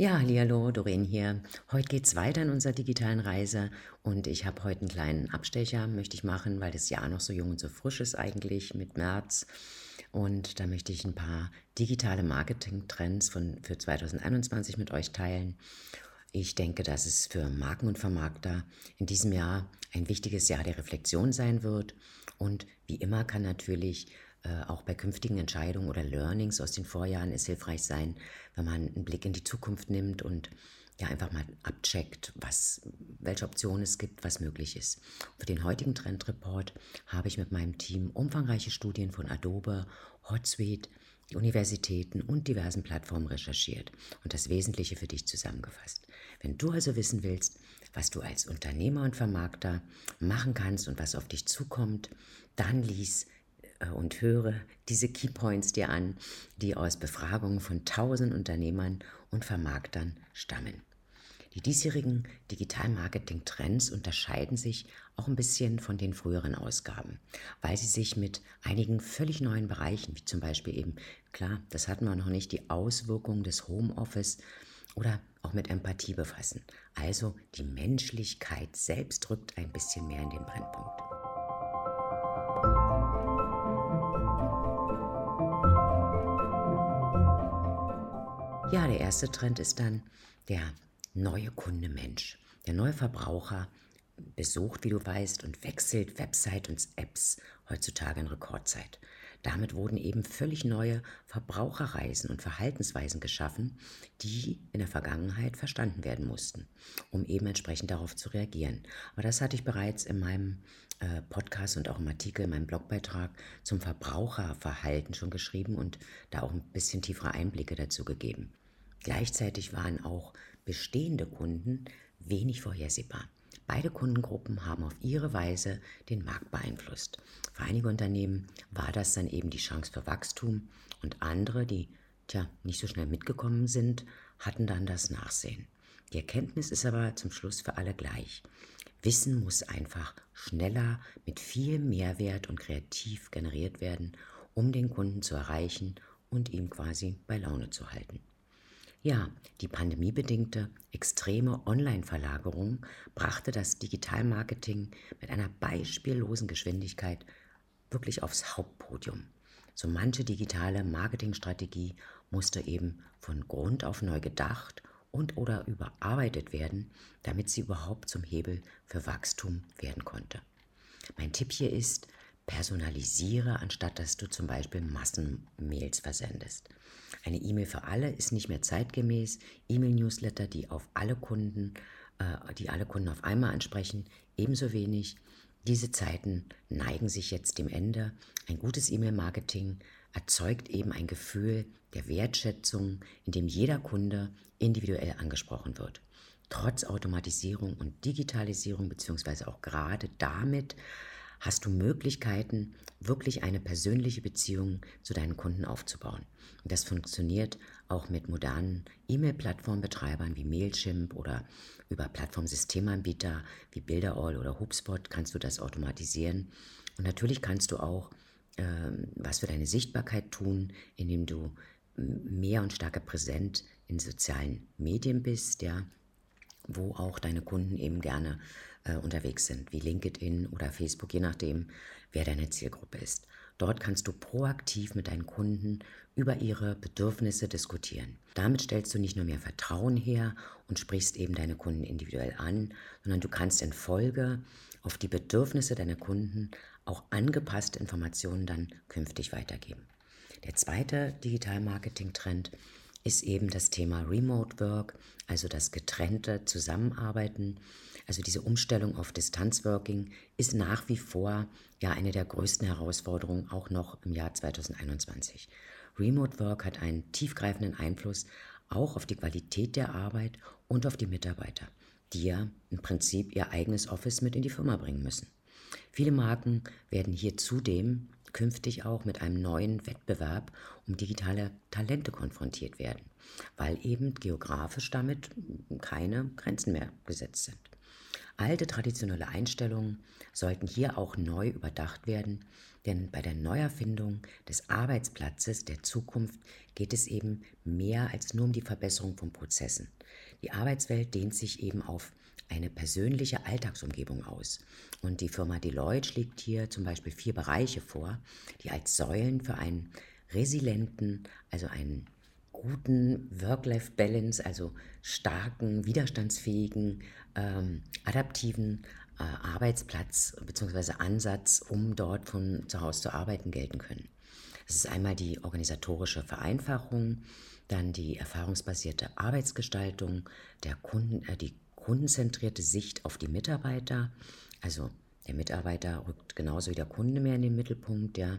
Ja, hallo, Doreen hier. Heute geht's weiter in unserer digitalen Reise und ich habe heute einen kleinen Abstecher, möchte ich machen, weil das Jahr noch so jung und so frisch ist eigentlich mit März. Und da möchte ich ein paar digitale Marketing-Trends von, für 2021 mit euch teilen. Ich denke, dass es für Marken und Vermarkter in diesem Jahr ein wichtiges Jahr der Reflexion sein wird. Und wie immer kann natürlich äh, auch bei künftigen Entscheidungen oder Learnings aus den Vorjahren es hilfreich sein, wenn man einen Blick in die Zukunft nimmt und ja einfach mal abcheckt, was, welche Optionen es gibt, was möglich ist. Für den heutigen Trendreport habe ich mit meinem Team umfangreiche Studien von Adobe, Hotsuite, Universitäten und diversen Plattformen recherchiert und das Wesentliche für dich zusammengefasst. Wenn du also wissen willst, was du als Unternehmer und Vermarkter machen kannst und was auf dich zukommt, dann lies und höre diese Keypoints dir an, die aus Befragungen von tausend Unternehmern und Vermarktern stammen. Die diesjährigen Digital-Marketing-Trends unterscheiden sich auch ein bisschen von den früheren Ausgaben, weil sie sich mit einigen völlig neuen Bereichen, wie zum Beispiel eben, klar, das hatten wir noch nicht, die Auswirkungen des Homeoffice oder auch mit Empathie befassen. Also die Menschlichkeit selbst rückt ein bisschen mehr in den Brennpunkt. Ja, der erste Trend ist dann der neue Kunde Mensch. Der neue Verbraucher besucht, wie du weißt, und wechselt Website und Apps heutzutage in Rekordzeit. Damit wurden eben völlig neue Verbraucherreisen und Verhaltensweisen geschaffen, die in der Vergangenheit verstanden werden mussten, um eben entsprechend darauf zu reagieren. Aber das hatte ich bereits in meinem äh, Podcast und auch im Artikel, in meinem Blogbeitrag zum Verbraucherverhalten schon geschrieben und da auch ein bisschen tiefere Einblicke dazu gegeben. Gleichzeitig waren auch bestehende Kunden wenig vorhersehbar. Beide Kundengruppen haben auf ihre Weise den Markt beeinflusst. Für einige Unternehmen war das dann eben die Chance für Wachstum und andere, die tja, nicht so schnell mitgekommen sind, hatten dann das Nachsehen. Die Erkenntnis ist aber zum Schluss für alle gleich. Wissen muss einfach schneller, mit viel Mehrwert und kreativ generiert werden, um den Kunden zu erreichen und ihm quasi bei Laune zu halten. Ja, die pandemiebedingte extreme Online-Verlagerung brachte das Digitalmarketing mit einer beispiellosen Geschwindigkeit wirklich aufs Hauptpodium. So manche digitale Marketingstrategie musste eben von Grund auf neu gedacht und oder überarbeitet werden, damit sie überhaupt zum Hebel für Wachstum werden konnte. Mein Tipp hier ist, personalisiere, anstatt dass du zum Beispiel Massenmails versendest. Eine E-Mail für alle ist nicht mehr zeitgemäß. E-Mail-Newsletter, die auf alle Kunden, äh, die alle Kunden auf einmal ansprechen, ebenso wenig. Diese Zeiten neigen sich jetzt dem Ende. Ein gutes E-Mail-Marketing erzeugt eben ein Gefühl der Wertschätzung, in dem jeder Kunde individuell angesprochen wird. Trotz Automatisierung und Digitalisierung, beziehungsweise auch gerade damit, hast du Möglichkeiten, wirklich eine persönliche Beziehung zu deinen Kunden aufzubauen. Das funktioniert auch mit modernen E-Mail-Plattformbetreibern wie Mailchimp oder über Plattformsystemanbieter wie Builderall oder HubSpot kannst du das automatisieren. Und natürlich kannst du auch ähm, was für deine Sichtbarkeit tun, indem du mehr und stärker präsent in sozialen Medien bist, ja, wo auch deine Kunden eben gerne äh, unterwegs sind, wie LinkedIn oder Facebook, je nachdem, wer deine Zielgruppe ist. Dort kannst du proaktiv mit deinen Kunden über ihre Bedürfnisse diskutieren. Damit stellst du nicht nur mehr Vertrauen her und sprichst eben deine Kunden individuell an, sondern du kannst in Folge auf die Bedürfnisse deiner Kunden auch angepasste Informationen dann künftig weitergeben. Der zweite Digital-Marketing-Trend ist eben das Thema Remote Work, also das getrennte Zusammenarbeiten. Also diese Umstellung auf Distanzworking ist nach wie vor ja eine der größten Herausforderungen auch noch im Jahr 2021. Remote Work hat einen tiefgreifenden Einfluss auch auf die Qualität der Arbeit und auf die Mitarbeiter, die ja im Prinzip ihr eigenes Office mit in die Firma bringen müssen. Viele Marken werden hier zudem künftig auch mit einem neuen Wettbewerb um digitale Talente konfrontiert werden, weil eben geografisch damit keine Grenzen mehr gesetzt sind. Alte traditionelle Einstellungen sollten hier auch neu überdacht werden, denn bei der Neuerfindung des Arbeitsplatzes der Zukunft geht es eben mehr als nur um die Verbesserung von Prozessen. Die Arbeitswelt dehnt sich eben auf eine persönliche Alltagsumgebung aus. Und die Firma Deloitte schlägt hier zum Beispiel vier Bereiche vor, die als Säulen für einen resilienten, also einen guten Work-Life-Balance, also starken, widerstandsfähigen, ähm, adaptiven äh, Arbeitsplatz bzw. Ansatz, um dort von zu Hause zu arbeiten, gelten können. Das ist einmal die organisatorische Vereinfachung, dann die erfahrungsbasierte Arbeitsgestaltung, der Kunden, äh, die kundenzentrierte Sicht auf die Mitarbeiter, also der Mitarbeiter rückt genauso wie der Kunde mehr in den Mittelpunkt, ja,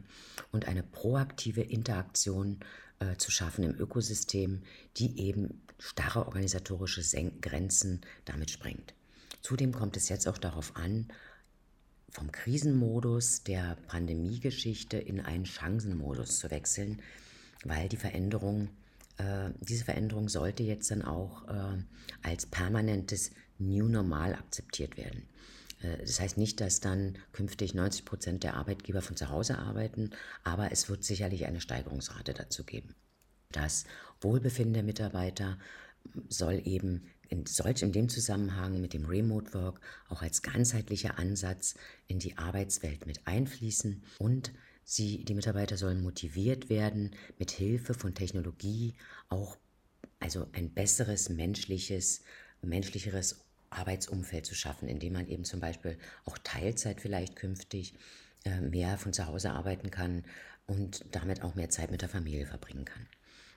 und eine proaktive Interaktion äh, zu schaffen im Ökosystem, die eben starre organisatorische Sen Grenzen damit sprengt. Zudem kommt es jetzt auch darauf an, vom Krisenmodus der Pandemiegeschichte in einen Chancenmodus zu wechseln, weil die Veränderung, äh, diese Veränderung sollte jetzt dann auch äh, als permanentes New Normal akzeptiert werden. Äh, das heißt nicht, dass dann künftig 90 Prozent der Arbeitgeber von zu Hause arbeiten, aber es wird sicherlich eine Steigerungsrate dazu geben. Das Wohlbefinden der Mitarbeiter soll eben in, solch in dem Zusammenhang mit dem Remote Work auch als ganzheitlicher Ansatz in die Arbeitswelt mit einfließen und sie, die Mitarbeiter sollen motiviert werden, mit Hilfe von Technologie auch also ein besseres menschliches, menschlicheres Arbeitsumfeld zu schaffen, indem man eben zum Beispiel auch Teilzeit vielleicht künftig äh, mehr von zu Hause arbeiten kann und damit auch mehr Zeit mit der Familie verbringen kann.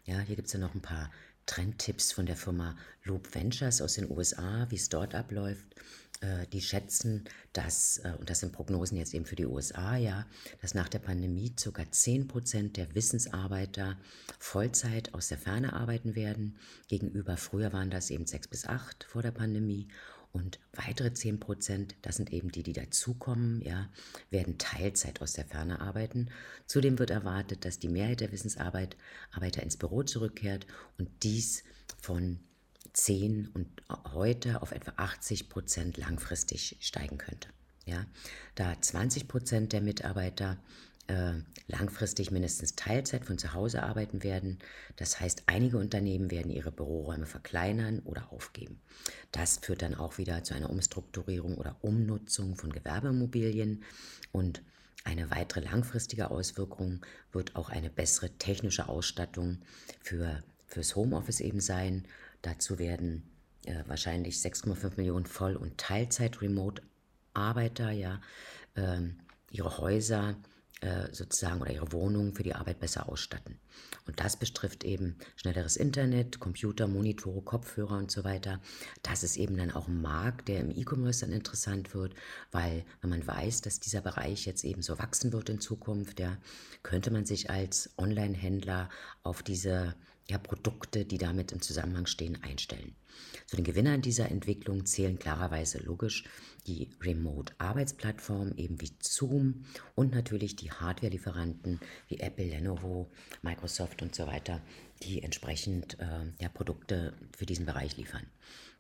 Ja, hier gibt es ja noch ein paar Trendtipps von der Firma Loop Ventures aus den USA, wie es dort abläuft. Äh, die schätzen, dass, äh, und das sind Prognosen jetzt eben für die USA, ja, dass nach der Pandemie ca. 10% der Wissensarbeiter Vollzeit aus der Ferne arbeiten werden. Gegenüber früher waren das eben 6 bis 8 vor der Pandemie. Und weitere 10 Prozent, das sind eben die, die dazukommen, ja, werden Teilzeit aus der Ferne arbeiten. Zudem wird erwartet, dass die Mehrheit der Wissensarbeiter ins Büro zurückkehrt und dies von 10 und heute auf etwa 80 Prozent langfristig steigen könnte. Ja, da 20 Prozent der Mitarbeiter äh, langfristig mindestens Teilzeit von zu Hause arbeiten werden. Das heißt, einige Unternehmen werden ihre Büroräume verkleinern oder aufgeben. Das führt dann auch wieder zu einer Umstrukturierung oder Umnutzung von Gewerbeimmobilien und eine weitere langfristige Auswirkung wird auch eine bessere technische Ausstattung für, fürs Homeoffice eben sein. Dazu werden äh, wahrscheinlich 6,5 Millionen Voll- und Teilzeit-Remote-Arbeiter ja, äh, ihre Häuser äh, sozusagen oder ihre Wohnung für die Arbeit besser ausstatten. Und das betrifft eben schnelleres Internet, Computer, Monitore, Kopfhörer und so weiter. Das ist eben dann auch ein Markt, der im E-Commerce dann interessant wird, weil wenn man weiß, dass dieser Bereich jetzt eben so wachsen wird in Zukunft, ja, könnte man sich als Online-Händler auf diese ja, Produkte, die damit im Zusammenhang stehen, einstellen. Zu den Gewinnern dieser Entwicklung zählen klarerweise logisch die Remote-Arbeitsplattformen eben wie Zoom und natürlich die Hardware-Lieferanten wie Apple, Lenovo, Microsoft und so weiter, die entsprechend äh, ja, Produkte für diesen Bereich liefern.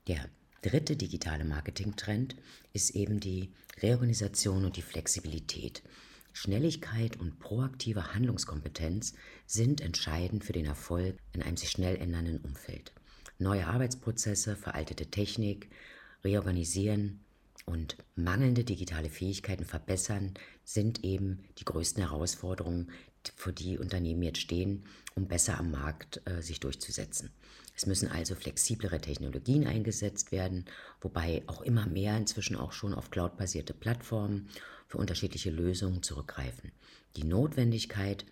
Der dritte digitale Marketing-Trend ist eben die Reorganisation und die Flexibilität. Schnelligkeit und proaktive Handlungskompetenz sind entscheidend für den Erfolg in einem sich schnell ändernden Umfeld. Neue Arbeitsprozesse, veraltete Technik, reorganisieren und mangelnde digitale Fähigkeiten verbessern sind eben die größten Herausforderungen, vor die Unternehmen jetzt stehen, um besser am Markt äh, sich durchzusetzen. Es müssen also flexiblere Technologien eingesetzt werden, wobei auch immer mehr inzwischen auch schon auf cloudbasierte Plattformen für unterschiedliche Lösungen zurückgreifen. Die Notwendigkeit,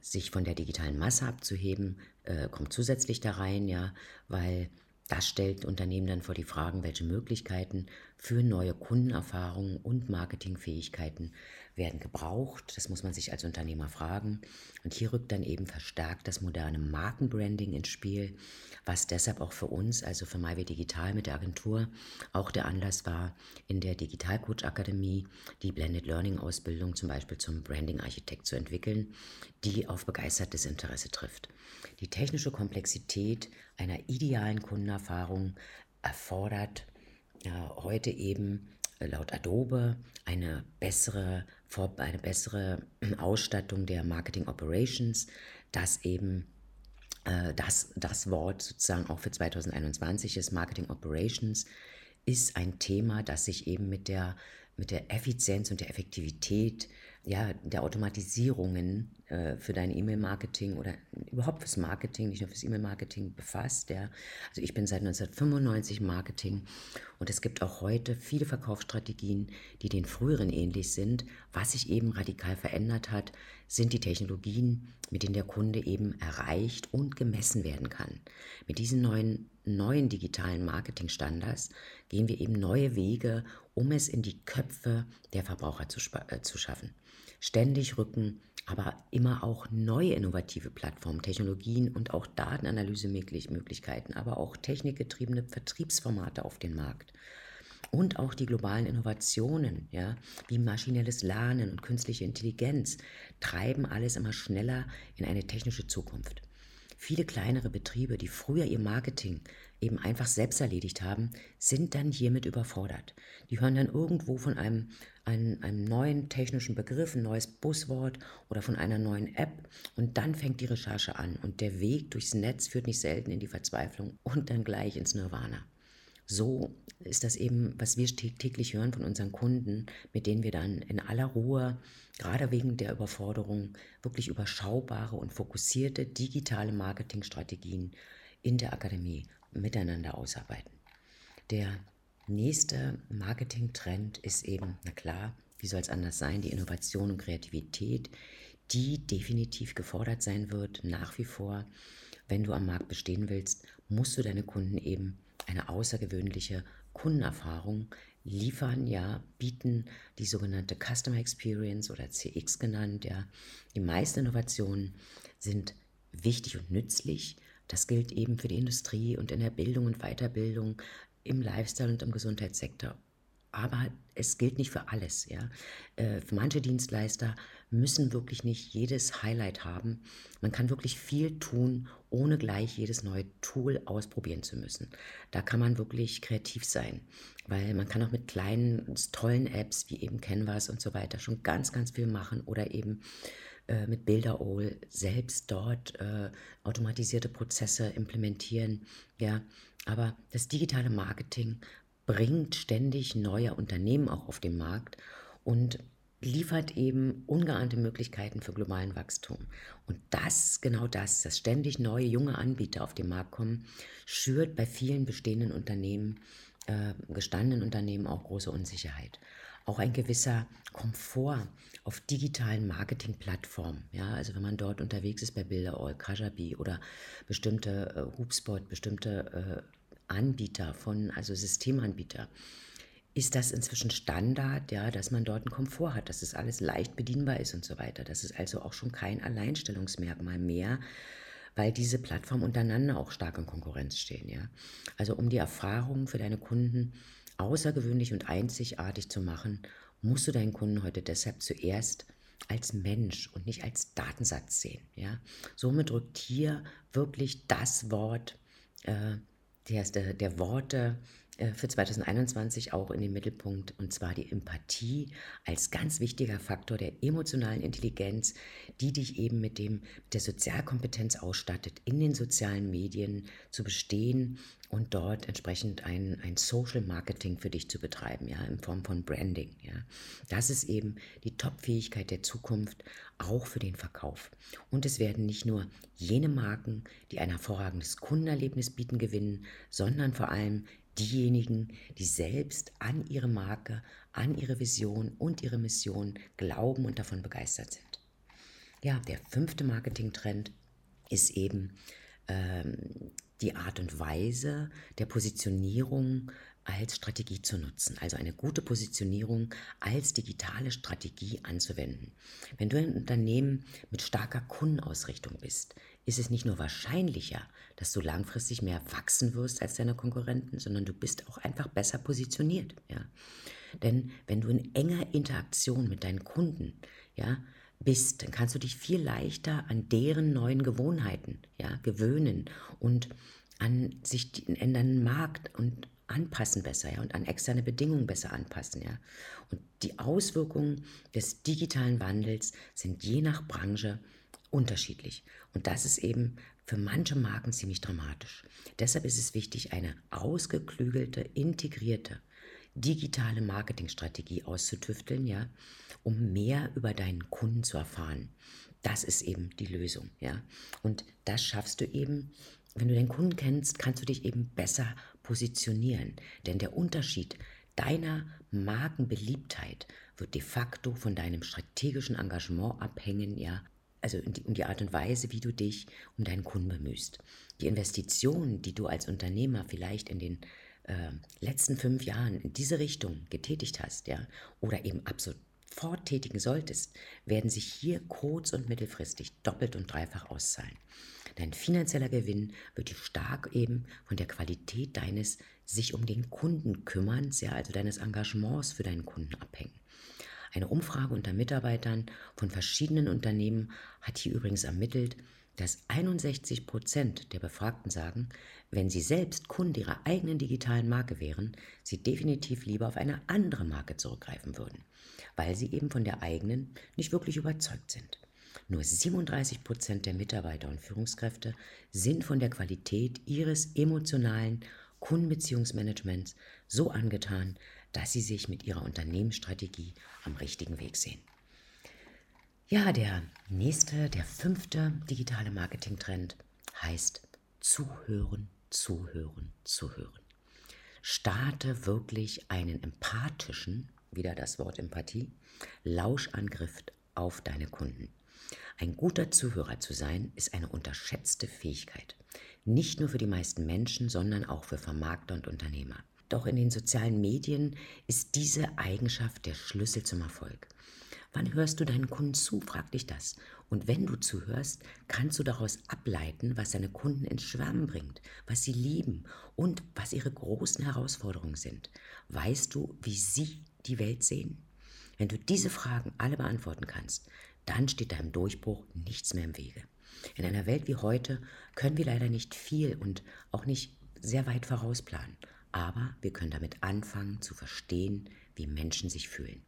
sich von der digitalen Masse abzuheben, äh, kommt zusätzlich da rein, ja, weil das stellt Unternehmen dann vor die Fragen, welche Möglichkeiten für neue Kundenerfahrungen und Marketingfähigkeiten werden gebraucht. Das muss man sich als Unternehmer fragen. Und hier rückt dann eben verstärkt das moderne Markenbranding ins Spiel, was deshalb auch für uns, also für MyWay Digital mit der Agentur, auch der Anlass war, in der Digitalcoach Akademie die Blended Learning Ausbildung zum Beispiel zum Branding Architekt zu entwickeln, die auf begeistertes Interesse trifft. Die technische Komplexität einer idealen Kundenerfahrung erfordert äh, heute eben laut Adobe eine bessere, eine bessere Ausstattung der Marketing Operations, dass eben äh, das, das Wort sozusagen auch für 2021 ist, Marketing Operations, ist ein Thema, das sich eben mit der, mit der Effizienz und der Effektivität ja, der Automatisierungen äh, für dein E-Mail-Marketing oder überhaupt fürs Marketing, nicht nur fürs E-Mail-Marketing befasst. Ja. Also ich bin seit 1995 Marketing und es gibt auch heute viele Verkaufsstrategien, die den früheren ähnlich sind. Was sich eben radikal verändert hat, sind die Technologien, mit denen der Kunde eben erreicht und gemessen werden kann. Mit diesen neuen, neuen digitalen Marketingstandards gehen wir eben neue Wege, um es in die Köpfe der Verbraucher zu, äh, zu schaffen. Ständig rücken aber immer auch neue innovative Plattformen, Technologien und auch Datenanalysemöglichkeiten, aber auch technikgetriebene Vertriebsformate auf den Markt. Und auch die globalen Innovationen, ja, wie maschinelles Lernen und künstliche Intelligenz, treiben alles immer schneller in eine technische Zukunft. Viele kleinere Betriebe, die früher ihr Marketing eben einfach selbst erledigt haben, sind dann hiermit überfordert. Die hören dann irgendwo von einem, einem, einem neuen technischen Begriff, ein neues Buzzword oder von einer neuen App und dann fängt die Recherche an und der Weg durchs Netz führt nicht selten in die Verzweiflung und dann gleich ins Nirvana. So ist das eben, was wir täglich hören von unseren Kunden, mit denen wir dann in aller Ruhe, gerade wegen der Überforderung, wirklich überschaubare und fokussierte digitale Marketingstrategien in der Akademie miteinander ausarbeiten. Der nächste Marketing-Trend ist eben, na klar, wie soll es anders sein, die Innovation und Kreativität, die definitiv gefordert sein wird, nach wie vor. Wenn du am Markt bestehen willst, musst du deine Kunden eben eine außergewöhnliche Kundenerfahrung liefern, ja, bieten die sogenannte Customer Experience oder CX genannt, ja. Die meisten Innovationen sind wichtig und nützlich, das gilt eben für die Industrie und in der Bildung und Weiterbildung, im Lifestyle und im Gesundheitssektor. Aber es gilt nicht für alles. Ja? Äh, für manche Dienstleister müssen wirklich nicht jedes Highlight haben. Man kann wirklich viel tun, ohne gleich jedes neue Tool ausprobieren zu müssen. Da kann man wirklich kreativ sein, weil man kann auch mit kleinen, tollen Apps wie eben Canvas und so weiter schon ganz, ganz viel machen oder eben äh, mit Bilderol selbst dort äh, automatisierte Prozesse implementieren. Ja, aber das digitale Marketing bringt ständig neue Unternehmen auch auf den Markt und liefert eben ungeahnte Möglichkeiten für globalen Wachstum. Und das, genau das, dass ständig neue junge Anbieter auf den Markt kommen, schürt bei vielen bestehenden Unternehmen, äh, gestandenen Unternehmen auch große Unsicherheit auch ein gewisser Komfort auf digitalen Marketingplattformen. Ja, also wenn man dort unterwegs ist bei Bilderall, Kajabi oder bestimmte äh, HubSpot, bestimmte äh, Anbieter von, also Systemanbieter, ist das inzwischen Standard, ja, dass man dort einen Komfort hat, dass es alles leicht bedienbar ist und so weiter. Das ist also auch schon kein Alleinstellungsmerkmal mehr, weil diese Plattformen untereinander auch stark in Konkurrenz stehen, ja. Also um die Erfahrungen für deine Kunden außergewöhnlich und einzigartig zu machen, musst du deinen Kunden heute deshalb zuerst als Mensch und nicht als Datensatz sehen. Ja? Somit rückt hier wirklich das Wort äh, der, der, der Worte äh, für 2021 auch in den Mittelpunkt, und zwar die Empathie als ganz wichtiger Faktor der emotionalen Intelligenz, die dich eben mit, dem, mit der Sozialkompetenz ausstattet, in den sozialen Medien zu bestehen und dort entsprechend ein, ein Social Marketing für dich zu betreiben, ja, in Form von Branding. Ja. Das ist eben die Top-Fähigkeit der Zukunft, auch für den Verkauf. Und es werden nicht nur jene Marken, die ein hervorragendes Kundenerlebnis bieten, gewinnen, sondern vor allem diejenigen, die selbst an ihre Marke, an ihre Vision und ihre Mission glauben und davon begeistert sind. Ja, der fünfte Marketingtrend ist eben ähm, die Art und Weise der Positionierung als Strategie zu nutzen, also eine gute Positionierung als digitale Strategie anzuwenden. Wenn du ein Unternehmen mit starker Kundenausrichtung bist, ist es nicht nur wahrscheinlicher, dass du langfristig mehr wachsen wirst als deine Konkurrenten, sondern du bist auch einfach besser positioniert. Ja? Denn wenn du in enger Interaktion mit deinen Kunden ja, bist, dann kannst du dich viel leichter an deren neuen Gewohnheiten ja, gewöhnen und an sich ändernden Markt und anpassen besser, ja, und an externe Bedingungen besser anpassen, ja. Und die Auswirkungen des digitalen Wandels sind je nach Branche unterschiedlich. Und das ist eben für manche Marken ziemlich dramatisch. Deshalb ist es wichtig, eine ausgeklügelte, integrierte digitale Marketingstrategie auszutüfteln, ja, um mehr über deinen Kunden zu erfahren. Das ist eben die Lösung, ja. Und das schaffst du eben, wenn du den Kunden kennst, kannst du dich eben besser positionieren. Denn der Unterschied deiner Markenbeliebtheit wird de facto von deinem strategischen Engagement abhängen, ja, also um die, Art und Weise, wie du dich um deinen Kunden bemühst. Die Investitionen, die du als Unternehmer vielleicht in den äh, letzten fünf Jahren in diese Richtung getätigt hast, ja, oder eben ab sofort tätigen solltest, werden sich hier kurz- und mittelfristig doppelt und dreifach auszahlen. Dein finanzieller Gewinn wird stark eben von der Qualität deines sich um den Kunden kümmerns, ja, also deines Engagements für deinen Kunden abhängen. Eine Umfrage unter Mitarbeitern von verschiedenen Unternehmen hat hier übrigens ermittelt, dass 61 Prozent der Befragten sagen, wenn sie selbst Kunde ihrer eigenen digitalen Marke wären, sie definitiv lieber auf eine andere Marke zurückgreifen würden, weil sie eben von der eigenen nicht wirklich überzeugt sind. Nur 37 Prozent der Mitarbeiter und Führungskräfte sind von der Qualität ihres emotionalen Kundenbeziehungsmanagements so angetan, dass sie sich mit ihrer Unternehmensstrategie am richtigen Weg sehen. Ja, der nächste, der fünfte digitale Marketing-Trend heißt Zuhören, Zuhören, Zuhören. Starte wirklich einen empathischen, wieder das Wort Empathie, Lauschangriff auf deine Kunden. Ein guter Zuhörer zu sein, ist eine unterschätzte Fähigkeit. Nicht nur für die meisten Menschen, sondern auch für Vermarkter und Unternehmer. Doch in den sozialen Medien ist diese Eigenschaft der Schlüssel zum Erfolg. Wann hörst du deinen Kunden zu? Frag dich das. Und wenn du zuhörst, kannst du daraus ableiten, was deine Kunden ins Schwärmen bringt, was sie lieben und was ihre großen Herausforderungen sind. Weißt du, wie sie die Welt sehen? Wenn du diese Fragen alle beantworten kannst, dann steht deinem Durchbruch nichts mehr im Wege. In einer Welt wie heute können wir leider nicht viel und auch nicht sehr weit vorausplanen, aber wir können damit anfangen zu verstehen, wie Menschen sich fühlen.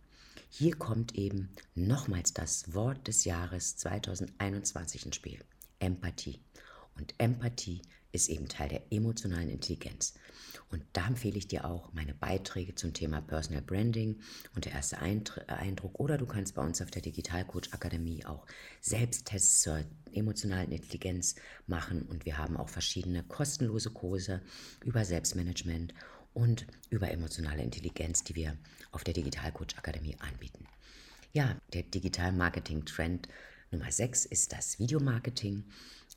Hier kommt eben nochmals das Wort des Jahres 2021 ins Spiel. Empathie. Und Empathie ist eben Teil der emotionalen Intelligenz. Und da empfehle ich dir auch meine Beiträge zum Thema Personal Branding und der erste Eindruck. Oder du kannst bei uns auf der Digitalcoach Akademie auch Selbsttests zur emotionalen Intelligenz machen. Und wir haben auch verschiedene kostenlose Kurse über Selbstmanagement und über emotionale Intelligenz, die wir auf der Digital Coach Akademie anbieten. Ja, der Digital Marketing Trend Nummer 6 ist das Videomarketing.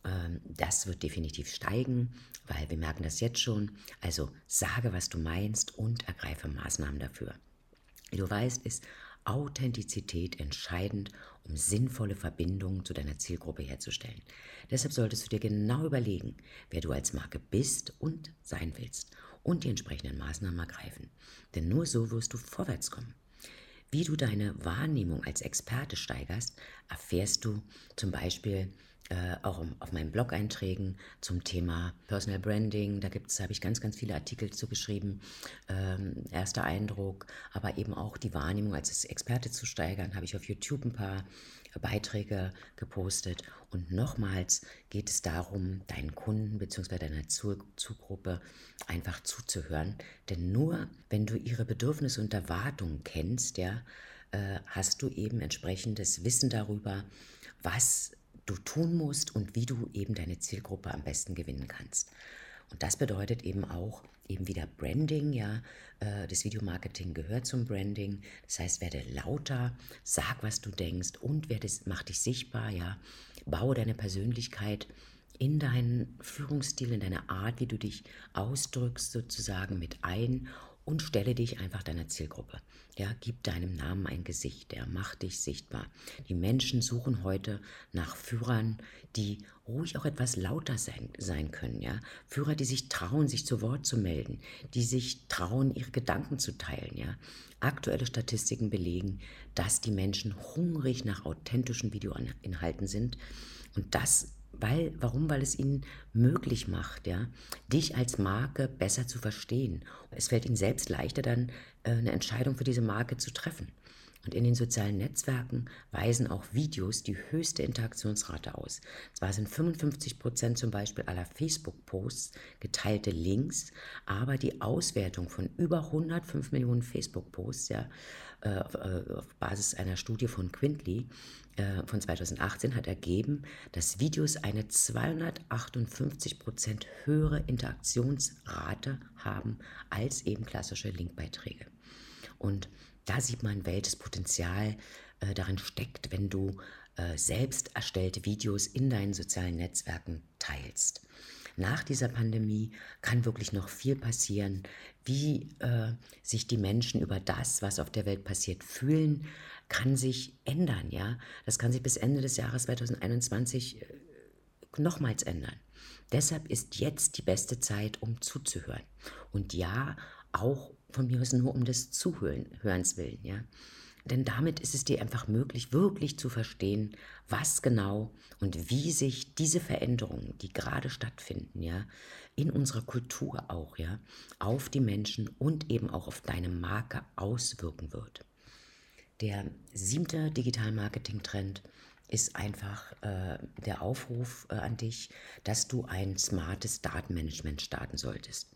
Ähm, das wird definitiv steigen, weil wir merken das jetzt schon. Also sage, was du meinst und ergreife Maßnahmen dafür. Wie du weißt, ist Authentizität entscheidend, um sinnvolle Verbindungen zu deiner Zielgruppe herzustellen. Deshalb solltest du dir genau überlegen, wer du als Marke bist und sein willst und die entsprechenden Maßnahmen ergreifen. Denn nur so wirst du vorwärts kommen. Wie du deine Wahrnehmung als Experte steigerst, erfährst du zum Beispiel äh, auch auf meinen Blog-Einträgen zum Thema Personal Branding. Da gibt's, habe ich ganz, ganz viele Artikel zu geschrieben. Ähm, erster Eindruck, aber eben auch die Wahrnehmung als Experte zu steigern, habe ich auf YouTube ein paar Beiträge gepostet. Und nochmals geht es darum, deinen Kunden bzw. deiner Zielgruppe einfach zuzuhören. Denn nur wenn du ihre Bedürfnisse und Erwartungen kennst, ja, äh, hast du eben entsprechendes Wissen darüber, was du tun musst und wie du eben deine Zielgruppe am besten gewinnen kannst. Und das bedeutet eben auch eben wieder Branding, ja, äh, das Videomarketing gehört zum Branding. Das heißt, werde lauter, sag, was du denkst und werde, mach dich sichtbar, ja, baue deine Persönlichkeit in deinen Führungsstil, in deine Art, wie du dich ausdrückst, sozusagen mit ein und stelle dich einfach deiner Zielgruppe. Ja, gib deinem Namen ein Gesicht, ja, mach dich sichtbar. Die Menschen suchen heute nach Führern, die ruhig auch etwas lauter sein, sein können, ja. Führer, die sich trauen, sich zu Wort zu melden, die sich trauen, ihre Gedanken zu teilen, ja. Aktuelle Statistiken belegen, dass die Menschen hungrig nach authentischen Videoinhalten sind und das weil, warum? Weil es ihnen möglich macht, ja, dich als Marke besser zu verstehen. Es fällt ihnen selbst leichter, dann äh, eine Entscheidung für diese Marke zu treffen. Und in den sozialen Netzwerken weisen auch Videos die höchste Interaktionsrate aus. Zwar sind 55 Prozent zum Beispiel aller Facebook-Posts geteilte Links, aber die Auswertung von über 105 Millionen Facebook-Posts, ja, äh, äh, auf Basis einer Studie von Quintly äh, von 2018 hat ergeben, dass Videos eine 258 Prozent höhere Interaktionsrate haben als eben klassische Linkbeiträge. Und da sieht man, welches Potenzial äh, darin steckt, wenn du äh, selbst erstellte Videos in deinen sozialen Netzwerken teilst. Nach dieser Pandemie kann wirklich noch viel passieren, wie äh, sich die Menschen über das, was auf der Welt passiert, fühlen, kann sich ändern, ja. Das kann sich bis Ende des Jahres 2021 äh, nochmals ändern. Deshalb ist jetzt die beste Zeit, um zuzuhören. Und ja, auch von mir aus nur um des Zuhörens willen, ja. Denn damit ist es dir einfach möglich, wirklich zu verstehen, was genau und wie sich diese Veränderungen, die gerade stattfinden, ja, in unserer Kultur auch, ja, auf die Menschen und eben auch auf deine Marke auswirken wird. Der siebte Digital-Marketing-Trend ist einfach äh, der Aufruf äh, an dich, dass du ein smartes Datenmanagement starten solltest.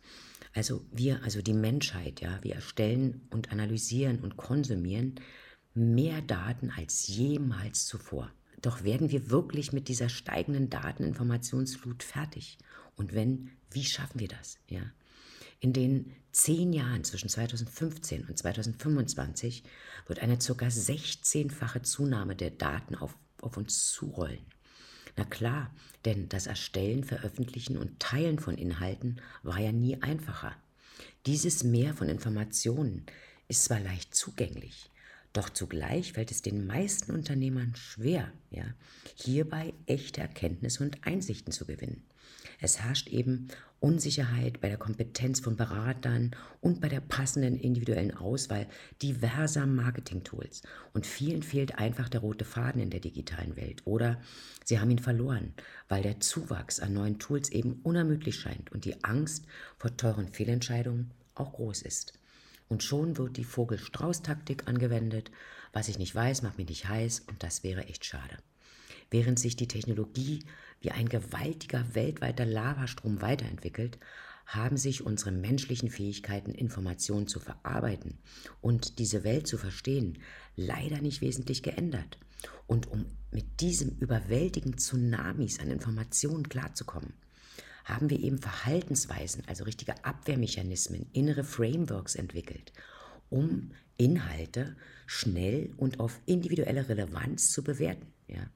Also wir, also die Menschheit, ja, wir erstellen und analysieren und konsumieren mehr Daten als jemals zuvor. Doch werden wir wirklich mit dieser steigenden Dateninformationsflut fertig? Und wenn, wie schaffen wir das? Ja? In den zehn Jahren zwischen 2015 und 2025 wird eine ca. 16-fache Zunahme der Daten auf, auf uns zurollen. Na klar, denn das Erstellen, Veröffentlichen und Teilen von Inhalten war ja nie einfacher. Dieses Mehr von Informationen ist zwar leicht zugänglich, doch zugleich fällt es den meisten Unternehmern schwer, ja, hierbei echte Erkenntnisse und Einsichten zu gewinnen. Es herrscht eben Unsicherheit bei der Kompetenz von Beratern und bei der passenden individuellen Auswahl diverser Marketing-Tools. Und vielen fehlt einfach der rote Faden in der digitalen Welt. Oder sie haben ihn verloren, weil der Zuwachs an neuen Tools eben unermüdlich scheint und die Angst vor teuren Fehlentscheidungen auch groß ist. Und schon wird die Vogel-Strauß-Taktik angewendet. Was ich nicht weiß, macht mich nicht heiß und das wäre echt schade. Während sich die Technologie wie ein gewaltiger weltweiter Lavastrom weiterentwickelt, haben sich unsere menschlichen Fähigkeiten, Informationen zu verarbeiten und diese Welt zu verstehen, leider nicht wesentlich geändert. Und um mit diesem überwältigenden Tsunamis an Informationen klarzukommen, haben wir eben Verhaltensweisen, also richtige Abwehrmechanismen, innere Frameworks entwickelt, um Inhalte schnell und auf individuelle Relevanz zu bewerten. Ja.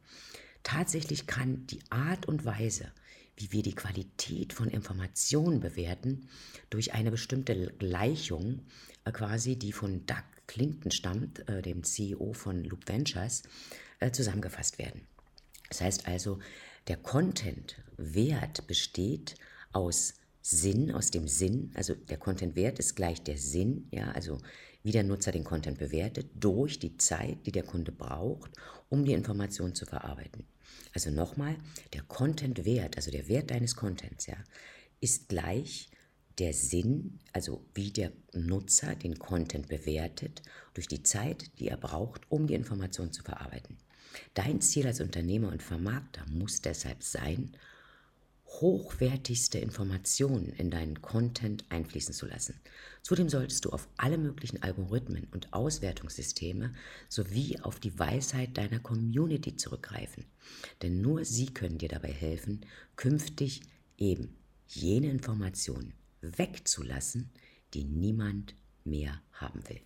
Tatsächlich kann die Art und Weise, wie wir die Qualität von Informationen bewerten, durch eine bestimmte Gleichung, äh, quasi die von Doug Clinton stammt, äh, dem CEO von Loop Ventures, äh, zusammengefasst werden. Das heißt also, der Content-Wert besteht aus Sinn, aus dem Sinn, also der Content-Wert ist gleich der Sinn, ja, also wie der Nutzer den Content bewertet, durch die Zeit, die der Kunde braucht, um die Information zu verarbeiten. Also nochmal, der Content-Wert, also der Wert deines Contents, ja, ist gleich der Sinn, also wie der Nutzer den Content bewertet, durch die Zeit, die er braucht, um die Information zu verarbeiten. Dein Ziel als Unternehmer und Vermarkter muss deshalb sein, hochwertigste Informationen in deinen Content einfließen zu lassen. Zudem solltest du auf alle möglichen Algorithmen und Auswertungssysteme sowie auf die Weisheit deiner Community zurückgreifen. Denn nur sie können dir dabei helfen, künftig eben jene Informationen wegzulassen, die niemand mehr haben will.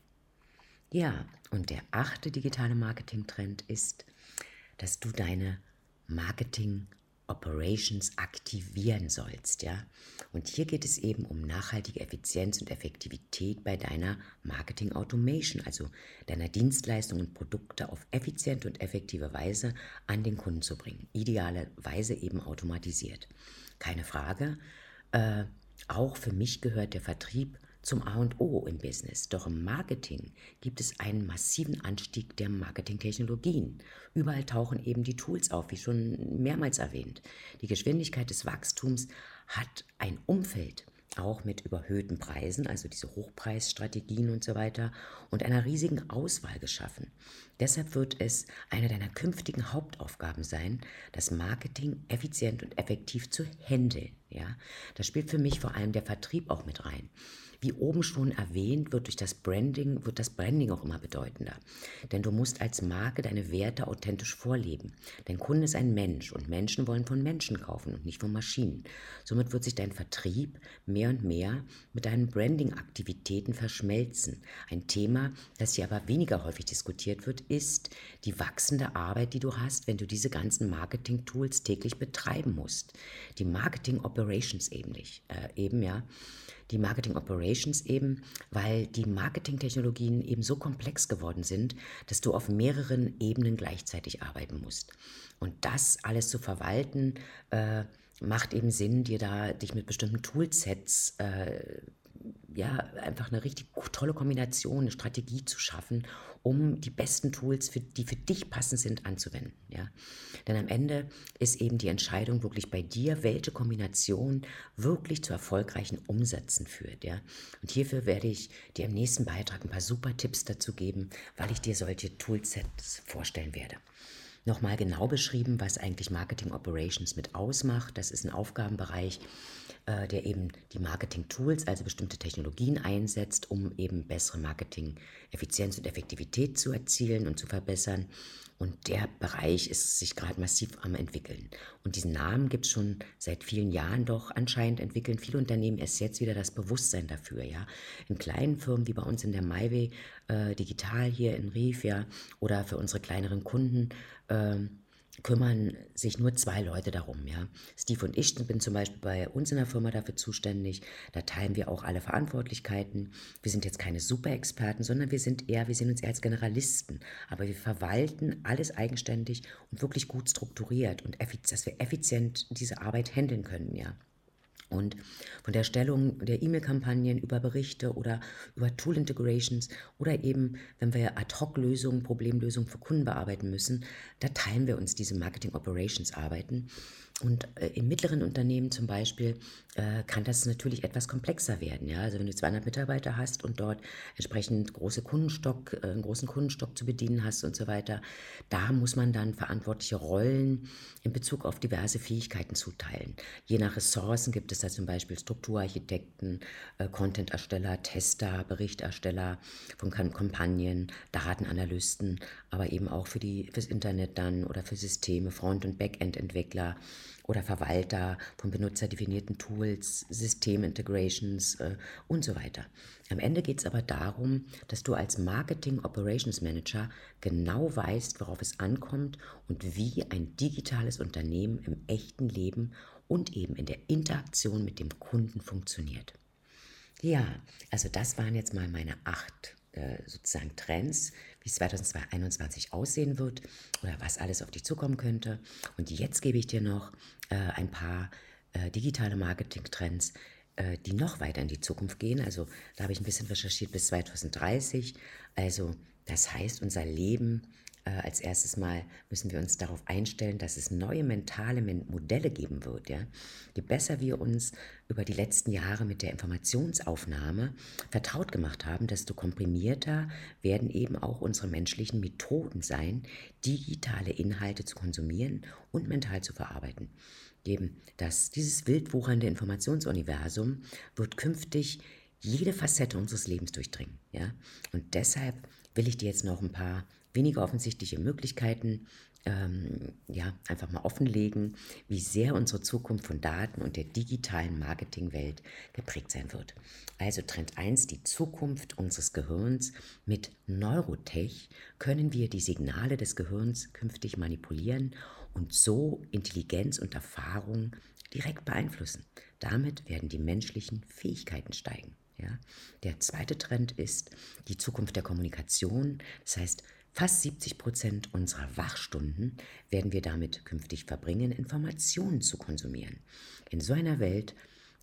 Ja, und der achte digitale Marketing-Trend ist, dass du deine Marketing- Operations aktivieren sollst, ja. Und hier geht es eben um nachhaltige Effizienz und Effektivität bei deiner Marketing Automation, also deiner Dienstleistungen und Produkte auf effiziente und effektive Weise an den Kunden zu bringen. Idealerweise eben automatisiert. Keine Frage. Äh, auch für mich gehört der Vertrieb zum A und O im Business. Doch im Marketing gibt es einen massiven Anstieg der Marketingtechnologien. Überall tauchen eben die Tools auf, wie schon mehrmals erwähnt. Die Geschwindigkeit des Wachstums hat ein Umfeld, auch mit überhöhten Preisen, also diese Hochpreisstrategien und so weiter, und einer riesigen Auswahl geschaffen. Deshalb wird es eine deiner künftigen Hauptaufgaben sein, das Marketing effizient und effektiv zu handeln. Ja? Da spielt für mich vor allem der Vertrieb auch mit rein. Wie oben schon erwähnt, wird durch das Branding, wird das Branding auch immer bedeutender. Denn du musst als Marke deine Werte authentisch vorleben. Dein Kunde ist ein Mensch und Menschen wollen von Menschen kaufen und nicht von Maschinen. Somit wird sich dein Vertrieb mehr und mehr mit deinen Branding-Aktivitäten verschmelzen. Ein Thema, das hier aber weniger häufig diskutiert wird, ist die wachsende Arbeit, die du hast, wenn du diese ganzen Marketing-Tools täglich betreiben musst. Die Marketing Operations eben nicht, äh, eben ja die Marketing Operations eben, weil die Marketingtechnologien eben so komplex geworden sind, dass du auf mehreren Ebenen gleichzeitig arbeiten musst. Und das alles zu verwalten, äh, macht eben Sinn, dir da dich mit bestimmten Toolsets äh, ja, einfach eine richtig tolle Kombination, eine Strategie zu schaffen, um die besten Tools, für, die für dich passend sind, anzuwenden. Ja? Denn am Ende ist eben die Entscheidung wirklich bei dir, welche Kombination wirklich zu erfolgreichen Umsätzen führt. Ja? Und hierfür werde ich dir im nächsten Beitrag ein paar super Tipps dazu geben, weil ich dir solche Toolsets vorstellen werde nochmal genau beschrieben, was eigentlich Marketing Operations mit ausmacht. Das ist ein Aufgabenbereich, äh, der eben die Marketing-Tools, also bestimmte Technologien einsetzt, um eben bessere Marketing-Effizienz und Effektivität zu erzielen und zu verbessern. Und der Bereich ist sich gerade massiv am entwickeln. Und diesen Namen gibt es schon seit vielen Jahren, doch anscheinend entwickeln viele Unternehmen erst jetzt wieder das Bewusstsein dafür. Ja? In kleinen Firmen wie bei uns in der MyWay äh, Digital hier in Rief, ja, oder für unsere kleineren Kunden. Äh, kümmern sich nur zwei Leute darum. Ja. Steve und ich bin zum Beispiel bei uns in der Firma dafür zuständig. Da teilen wir auch alle Verantwortlichkeiten. Wir sind jetzt keine Superexperten, sondern wir sind eher, wir sehen uns eher als Generalisten. Aber wir verwalten alles eigenständig und wirklich gut strukturiert und dass wir effizient diese Arbeit handeln können. Ja. Und von der Stellung der E-Mail-Kampagnen über Berichte oder über Tool-Integrations oder eben, wenn wir Ad-Hoc-Lösungen, Problemlösungen für Kunden bearbeiten müssen, da teilen wir uns diese Marketing-Operations-Arbeiten. Und äh, in mittleren Unternehmen zum Beispiel äh, kann das natürlich etwas komplexer werden. Ja? Also wenn du 200 Mitarbeiter hast und dort entsprechend große Kundenstock, äh, einen großen Kundenstock zu bedienen hast und so weiter, da muss man dann verantwortliche Rollen in Bezug auf diverse Fähigkeiten zuteilen. Je nach Ressourcen gibt es da zum Beispiel Strukturarchitekten, äh, Content-Ersteller, Tester, Berichtersteller von Kampagnen, Datenanalysten, aber eben auch für die, fürs Internet dann oder für Systeme, Front- und Backend-Entwickler oder Verwalter von benutzerdefinierten Tools, Systemintegrations äh, und so weiter. Am Ende geht es aber darum, dass du als Marketing Operations Manager genau weißt, worauf es ankommt und wie ein digitales Unternehmen im echten Leben und eben in der Interaktion mit dem Kunden funktioniert. Ja, also das waren jetzt mal meine acht sozusagen Trends, wie es 2021 aussehen wird oder was alles auf dich zukommen könnte. Und jetzt gebe ich dir noch äh, ein paar äh, digitale Marketing-Trends, äh, die noch weiter in die Zukunft gehen. Also da habe ich ein bisschen recherchiert bis 2030. Also das heißt, unser Leben äh, als erstes Mal müssen wir uns darauf einstellen, dass es neue mentale Modelle geben wird. Ja? Je besser wir uns über die letzten Jahre mit der Informationsaufnahme vertraut gemacht haben, desto komprimierter werden eben auch unsere menschlichen Methoden sein, digitale Inhalte zu konsumieren und mental zu verarbeiten. Eben, dass dieses wildwuchernde Informationsuniversum wird künftig jede Facette unseres Lebens durchdringen. Ja? Und deshalb will ich dir jetzt noch ein paar weniger offensichtliche Möglichkeiten ähm, ja, einfach mal offenlegen, wie sehr unsere Zukunft von Daten und der digitalen Marketingwelt geprägt sein wird. Also Trend 1, die Zukunft unseres Gehirns. Mit Neurotech können wir die Signale des Gehirns künftig manipulieren und so Intelligenz und Erfahrung direkt beeinflussen. Damit werden die menschlichen Fähigkeiten steigen. Ja? Der zweite Trend ist die Zukunft der Kommunikation. Das heißt, Fast 70 Prozent unserer Wachstunden werden wir damit künftig verbringen, Informationen zu konsumieren. In so einer Welt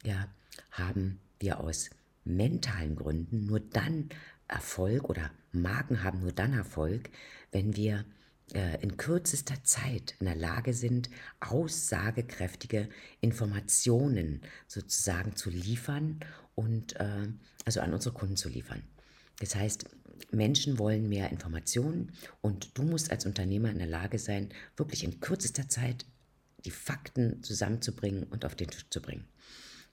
ja, haben wir aus mentalen Gründen nur dann Erfolg oder Marken haben nur dann Erfolg, wenn wir äh, in kürzester Zeit in der Lage sind, aussagekräftige Informationen sozusagen zu liefern und äh, also an unsere Kunden zu liefern. Das heißt, Menschen wollen mehr Informationen und du musst als Unternehmer in der Lage sein, wirklich in kürzester Zeit die Fakten zusammenzubringen und auf den Tisch zu bringen.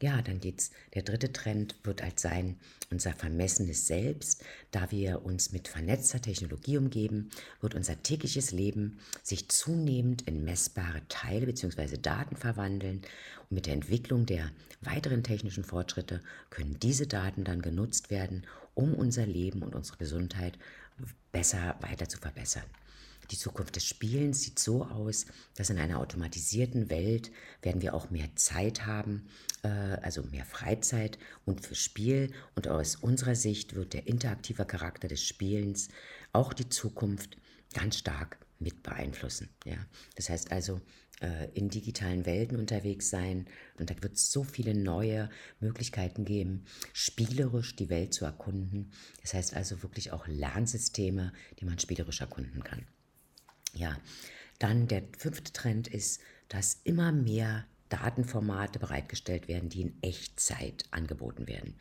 Ja, dann geht's. Der dritte Trend wird halt sein unser vermessenes Selbst. Da wir uns mit vernetzter Technologie umgeben, wird unser tägliches Leben sich zunehmend in messbare Teile bzw. Daten verwandeln. Und mit der Entwicklung der weiteren technischen Fortschritte können diese Daten dann genutzt werden, um unser Leben und unsere Gesundheit besser weiter zu verbessern. Die Zukunft des Spielens sieht so aus, dass in einer automatisierten Welt werden wir auch mehr Zeit haben, äh, also mehr Freizeit und für Spiel. Und aus unserer Sicht wird der interaktive Charakter des Spielens auch die Zukunft ganz stark mit beeinflussen. Ja? Das heißt also, äh, in digitalen Welten unterwegs sein und da wird es so viele neue Möglichkeiten geben, spielerisch die Welt zu erkunden. Das heißt also wirklich auch Lernsysteme, die man spielerisch erkunden kann. Ja, dann der fünfte Trend ist, dass immer mehr Datenformate bereitgestellt werden, die in Echtzeit angeboten werden.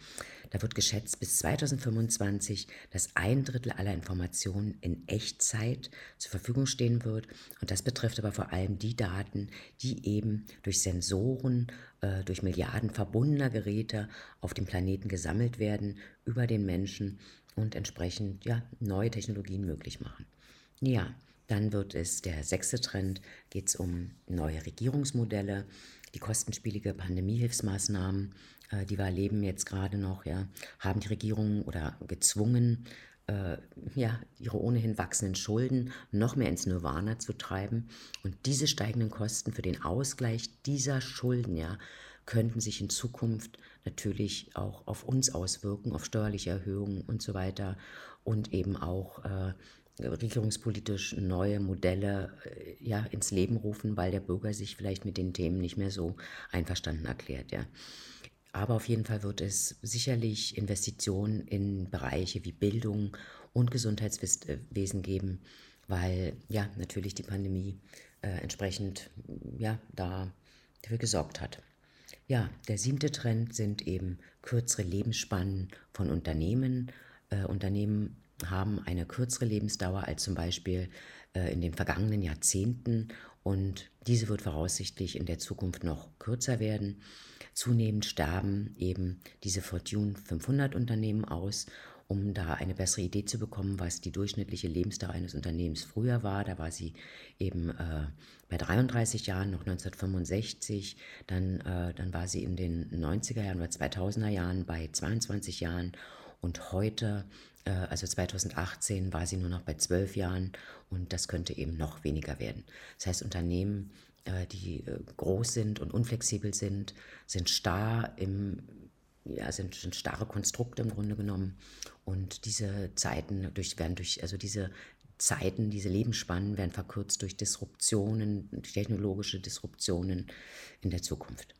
Da wird geschätzt bis 2025, dass ein Drittel aller Informationen in Echtzeit zur Verfügung stehen wird. Und das betrifft aber vor allem die Daten, die eben durch Sensoren, äh, durch Milliarden verbundener Geräte auf dem Planeten gesammelt werden, über den Menschen und entsprechend ja, neue Technologien möglich machen. Ja, dann wird es der sechste Trend, geht es um neue Regierungsmodelle, die kostenspielige Pandemiehilfsmaßnahmen, äh, die wir erleben jetzt gerade noch, ja, haben die Regierungen oder gezwungen, äh, ja, ihre ohnehin wachsenden Schulden noch mehr ins Nirvana zu treiben. Und diese steigenden Kosten für den Ausgleich dieser Schulden, ja, könnten sich in Zukunft natürlich auch auf uns auswirken, auf steuerliche Erhöhungen und so weiter und eben auch äh, regierungspolitisch neue Modelle äh, ja, ins Leben rufen, weil der Bürger sich vielleicht mit den Themen nicht mehr so einverstanden erklärt. Ja. Aber auf jeden Fall wird es sicherlich Investitionen in Bereiche wie Bildung und Gesundheitswesen geben, weil ja natürlich die Pandemie äh, entsprechend ja, da dafür gesorgt hat. Ja, der siebte Trend sind eben kürzere Lebensspannen von Unternehmen. Äh, Unternehmen haben eine kürzere Lebensdauer als zum Beispiel äh, in den vergangenen Jahrzehnten und diese wird voraussichtlich in der Zukunft noch kürzer werden. Zunehmend sterben eben diese Fortune 500 Unternehmen aus. Um da eine bessere Idee zu bekommen, was die durchschnittliche Lebensdauer eines Unternehmens früher war, da war sie eben äh, bei 33 Jahren, noch 1965, dann, äh, dann war sie in den 90er Jahren oder 2000er Jahren bei 22 Jahren und heute, äh, also 2018, war sie nur noch bei zwölf Jahren und das könnte eben noch weniger werden. Das heißt, Unternehmen, äh, die äh, groß sind und unflexibel sind, sind starr im ja, sind, sind starre Konstrukte im Grunde genommen. Und diese Zeiten durch, werden durch, also diese Zeiten, diese Lebensspannen werden verkürzt durch Disruptionen, technologische Disruptionen in der Zukunft.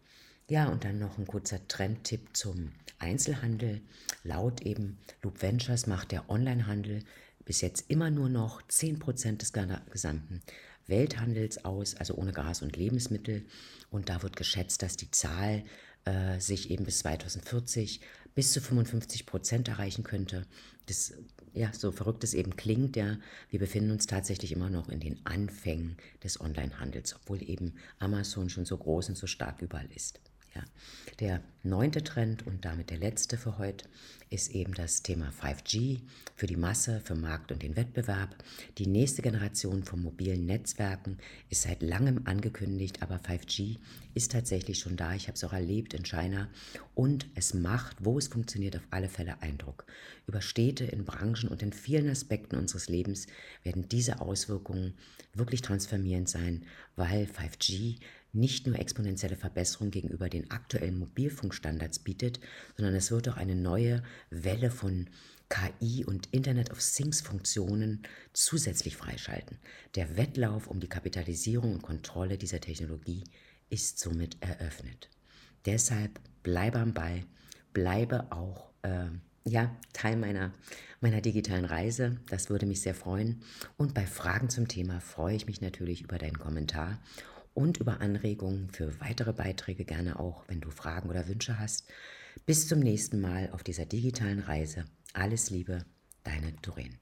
Ja, und dann noch ein kurzer Trendtipp zum Einzelhandel. Laut eben Loop Ventures macht der Onlinehandel bis jetzt immer nur noch 10% des gesamten Welthandels aus, also ohne Gas und Lebensmittel. Und da wird geschätzt, dass die Zahl äh, sich eben bis 2040 bis zu 55 Prozent erreichen könnte. Das, ja, so verrückt es eben klingt, ja, wir befinden uns tatsächlich immer noch in den Anfängen des Onlinehandels, obwohl eben Amazon schon so groß und so stark überall ist. Ja. Der neunte Trend und damit der letzte für heute ist eben das Thema 5G für die Masse, für Markt und den Wettbewerb. Die nächste Generation von mobilen Netzwerken ist seit langem angekündigt, aber 5G ist tatsächlich schon da. Ich habe es auch erlebt in China und es macht, wo es funktioniert, auf alle Fälle Eindruck. Über Städte, in Branchen und in vielen Aspekten unseres Lebens werden diese Auswirkungen wirklich transformierend sein, weil 5G nicht nur exponentielle Verbesserung gegenüber den aktuellen Mobilfunkstandards bietet, sondern es wird auch eine neue Welle von KI und Internet of Things Funktionen zusätzlich freischalten. Der Wettlauf um die Kapitalisierung und Kontrolle dieser Technologie ist somit eröffnet. Deshalb bleibe am Ball, bleibe auch äh, ja, Teil meiner, meiner digitalen Reise. Das würde mich sehr freuen. Und bei Fragen zum Thema freue ich mich natürlich über deinen Kommentar und über Anregungen für weitere Beiträge gerne auch, wenn du Fragen oder Wünsche hast. Bis zum nächsten Mal auf dieser digitalen Reise. Alles Liebe, deine Doreen.